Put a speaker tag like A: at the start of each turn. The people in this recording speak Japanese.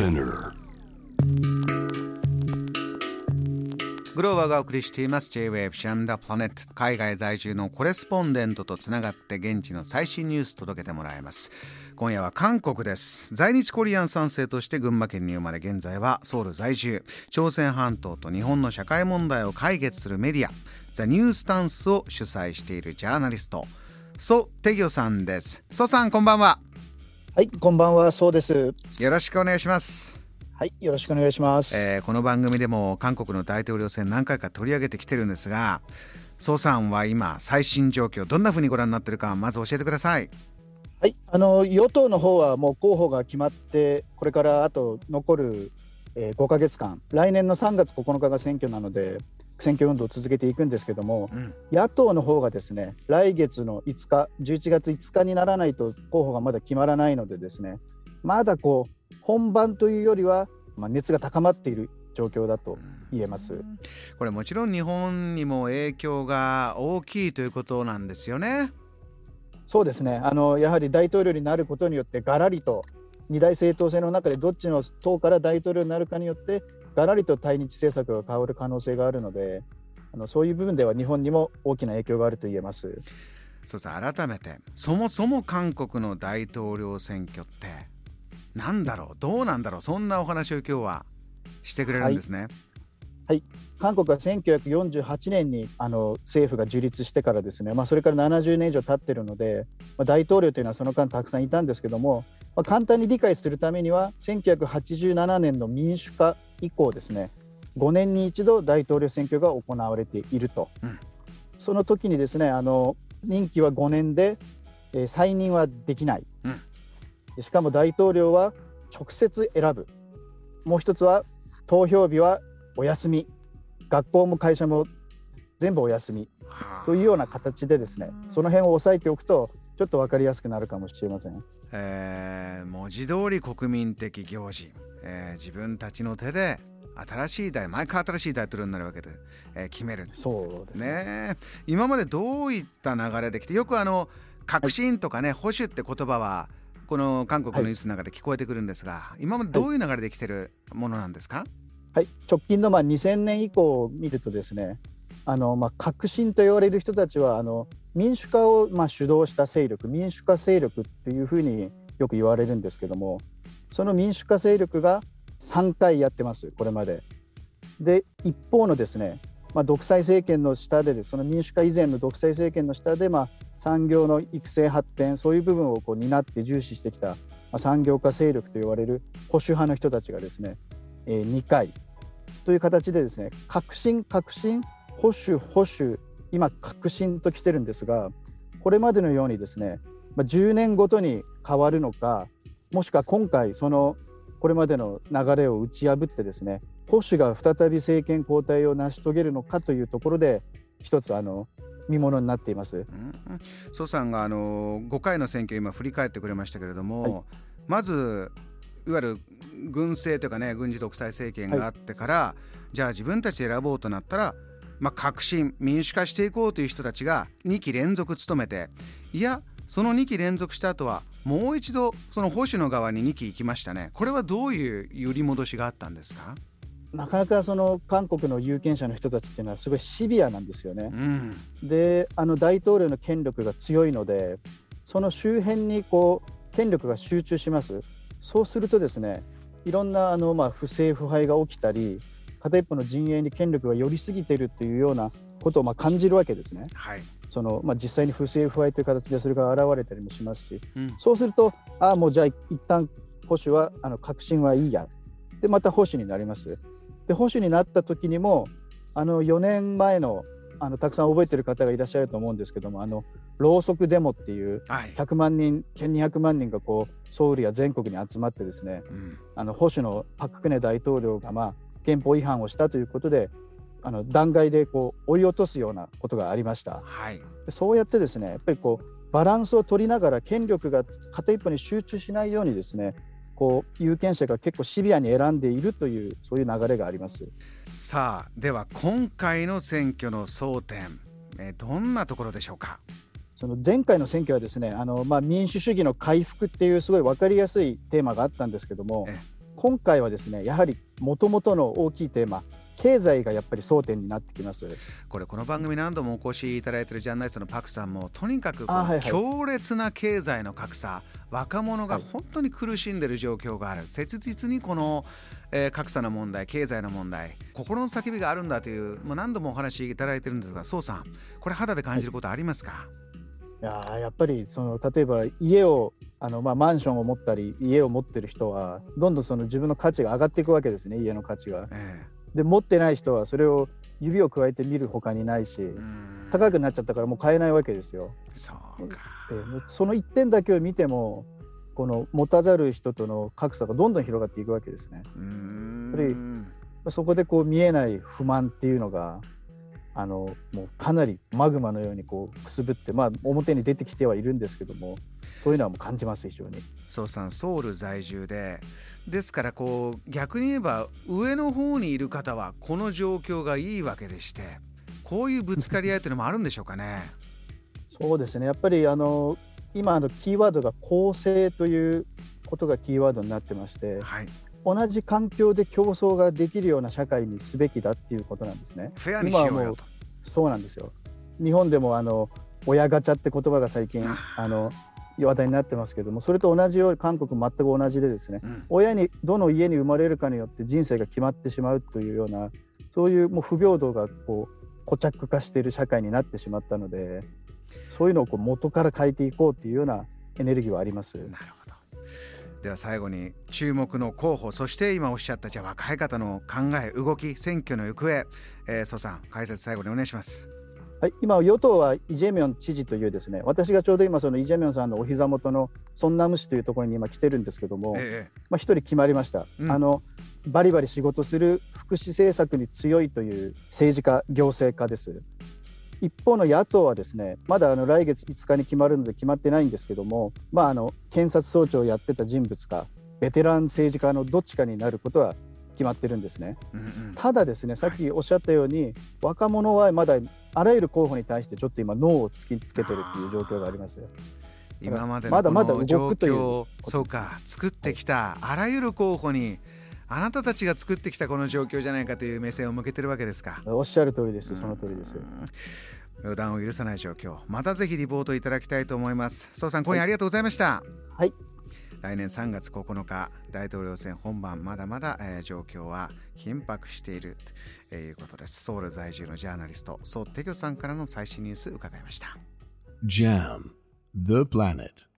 A: Spinner
B: グローバーがお送りしています。J-Wave シャンダプラネット。海外在住のコレスポンデントとつながって現地の最新ニュース届けてもらいます。今夜は韓国です。在日コリアン3世として群馬県に生まれ現在はソウル在住。朝鮮半島と日本の社会問題を解決するメディアザ・ニュースタンスを主催しているジャーナリストソ・テギョさんです。ソさんこんばんは。
C: はい、こんばんは、そうです。
B: よろしくお願いします
C: はい、よろしくお願いします。
B: えーこの番組でも韓国の大統領選何回か取り上げてきてるんですがソさんは今最新状況どんなふうにご覧になってるかまず教えてください
C: はい、あの与党の方はもう候補が決まって、これからあと残る、えー、5ヶ月間、来年の3月9日が選挙なので、選挙運動を続けていくんですけども、
B: うん。
C: 野党の方がですね、来月の5日、11月5日にならないと候補がまだ決まらないのでですね、まだこう本番というよりは、まあ、熱が高まっている状況だと言えます。
B: これもちろん日本にも影響が大きいということなんですよね。
C: そうですね。あのやはり大統領になることによってがらりと二大政党制の中でどっちの党から大統領になるかによってがらりと対日政策が変わる可能性があるのであのそういう部分では日本にも大きな影響があると言えます。
B: そうさ改めてそもそも韓国の大統領選挙ってなんだろうどうなんだろうそんなお話を今日はしてくれるんですね、
C: 韓国は1948年にあの政府が樹立してからですね、まあ、それから70年以上経ってるので、まあ、大統領というのはその間たくさんいたんですけども、まあ、簡単に理解するためには1987年の民主化以降ですね5年に一度大統領選挙が行われていると、
B: うん。
C: その時にですねあの任期は5年で、えー再任はできない、
B: うん。
C: でしかも大統領は直接選ぶ。もう一つは投票日はお休み。学校も会社も全部お休み。
B: はあ。
C: というような形でですねその辺を押さえておくとちょっと分かりやすくなるかもしれません。
B: えー文字通り国民的行事、えー自分たちの手で新しい大毎回新しい大統領になるわけで、えー決める。
C: そうですね。
B: ねえ。今までどういった流れできてよくあの革新とかね、保守って言葉はこの韓国のニュースの中で聞こえてくるんですが、今までどういう流れできてるものなんですか、
C: はい、直近のまあ2000年以降を見るとですねあのまあ革新と言われる人たちはあの民主化をまあ主導した勢力民主化勢力っていうふうによく言われるんですけどもその民主化勢力が3回やってますこれまで。で一方のですね、まあ、独裁政権の下でその民主化以前の独裁政権の下で、まあ、産業の育成発展そういう部分をこう担って重視してきた、まあ、産業化勢力と言われる保守派の人たちがですね、えー2回という形でですね革新革新保守保守今革新と来てるんですがこれまでのようにですね、まあ、10年ごとに変わるのかもしくは今回そのこれまでの流れを打ち破ってですね保守が再び政権交代を成し遂げるのかというところで一つあの見ものになっています。
B: うんソさんがあの5回の選挙今振り返ってくれましたけれども、
C: はい
B: まずいわゆる軍政というかね軍事独裁政権があってから、じゃあ自分たちで選ぼうとなったら、まあ、革新民主化していこうという人たちが2期連続務めていやその2期連続した後はもう一度その保守の側に2期行きましたね。これはどういう揺り戻しがあったんですか、
C: なかなかその韓国の有権者の人たちっていうのはすごいシビアなんですよね。
B: う。ん。
C: であの大統領の権力が強いのでその周辺にこう権力が集中します。そうするとですねいろんなあの、まあ、不正腐敗が起きたり片一方の陣営に権力が寄りすぎているっていうようなことをまあ感じるわけですね。
B: はい、
C: その、まあ、実際に不正腐敗という形でそれが現れたりもしますし
B: うん。
C: そうするとああもうじゃあ一旦保守はあの革新はいいや。でまた保守になります。で保守になった時にもあの4年前のあのたくさん覚えてる方がいらっしゃると思うんですけどもあのろうそくデモっていう
B: はい
C: 100万人1200万人がこうソウルや全国に集まってですね
B: うん
C: あの保守のパク・クネ大統領が、まあ、憲法違反をしたということであの弾劾でこう追い落とすようなことがありました。
B: はい
C: でそうやってですねやっぱりこうバランスを取りながら権力が片一方に集中しないようにですねこう有権者が結構シビアに選んでいるというそういう流れがあります。
B: さあでは今回の選挙の争点、えーどんなところでしょうか？
C: その前回の選挙はですねあの、まあ、民主主義の回復っていうすごい分かりやすいテーマがあったんですけども
B: え
C: 今回はですねやはりもともとの大きいテーマ経済がやっぱり争点になってきます。
B: これこの番組何度もお越しいただいているジャーナリストのパクさんもとにかく強烈な経済の格差、若者が本当に苦しんでいる状況がある、切実にこの、えー、格差の問題経済の問題心の叫びがあるんだというもう何度もお話しいただいてるんですが宋さんこれ肌で感じることありますか、はい
C: いややっぱりその例えば家をあの、まあ、マンションを持ったり家を持ってる人はどんどんその自分の価値が上がっていくわけですね家の価値が。えー、で持ってない人はそれを指を加えて見るほかにないし高くなっちゃったからもう買えないわけですよ。
B: そうか、
C: えー、その一点だけを見てもこの持たざる人との格差がどんどん広がっていくわけですね。やっぱりそこでこう見えない不満っていうのがあのもうかなりマグマのようにこうくすぶって、まあ、表に出てきてはいるんですけどもそういうのはもう感じます非常に。
B: そうさんソウル在住でですからこう逆に言えば上の方にいる方はこの状況がいいわけでしてこういうぶつかり合いというのもあるんでしょうかね。
C: そうですねやっぱりあの今のキーワードが公正ということがキーワードになってまして、はい、同じ環境で競争ができるような社会にすべきだっていうことなんですね。
B: フェアにしようよと。
C: そうなんですよ。日本でもあの親ガチャって言葉が最近あの話題になってますけどもそれと同じように韓国全く同じでですね、うん、親にどの家に生まれるかによって人生が決まってしまうというようなそういうもう不平等がこう固着化している社会になってしまったのでそういうのをこう元から変えていこうっていうようなエネルギーはあります。なる
B: ほどでは最後に注目の候補そして今おっしゃったじゃ若い方の考え動き選挙の行方、えー、蘇さん解説最後にお願いします。
C: はい、今、与党はイ・ジェミョン知事というですね私がちょうど今、そのイ・ジェミョンさんのお膝元のソンナム市というところに今来てるんですけども、ええ、まあ、1人決まりました、うん、あの、バリバリ仕事する福祉政策に強いという政治家、行政家です。一方の野党はですねまだあの来月5日に決まるので決まってないんですけども、まあ、あの検察総長をやってた人物かベテラン政治家のどっちかになることは決まってるんですね、うんうん、ただですねさっきおっしゃったように、はい、若者はまだあらゆる候補に対してちょっと今ノーを突きつけてるっていう状況があります。
B: 今までのまだまだ動くというそうか作ってきたあらゆる候補にあなたたちが作ってきたこの状況じゃないかという目線を向けてるわけですか。
C: おっしゃる通りです。その通りです。
B: 予断を許さない状況。またぜひリポートいただきたいと思います。総さん今夜ありがとうございました。
C: はい。
B: 来年3月9日大統領選本番。まだまだ、えー、状況は緊迫している。ということです。ソウル在住のジャーナリストソ・テギョさんからの最新ニュース伺いました。JAM The Planet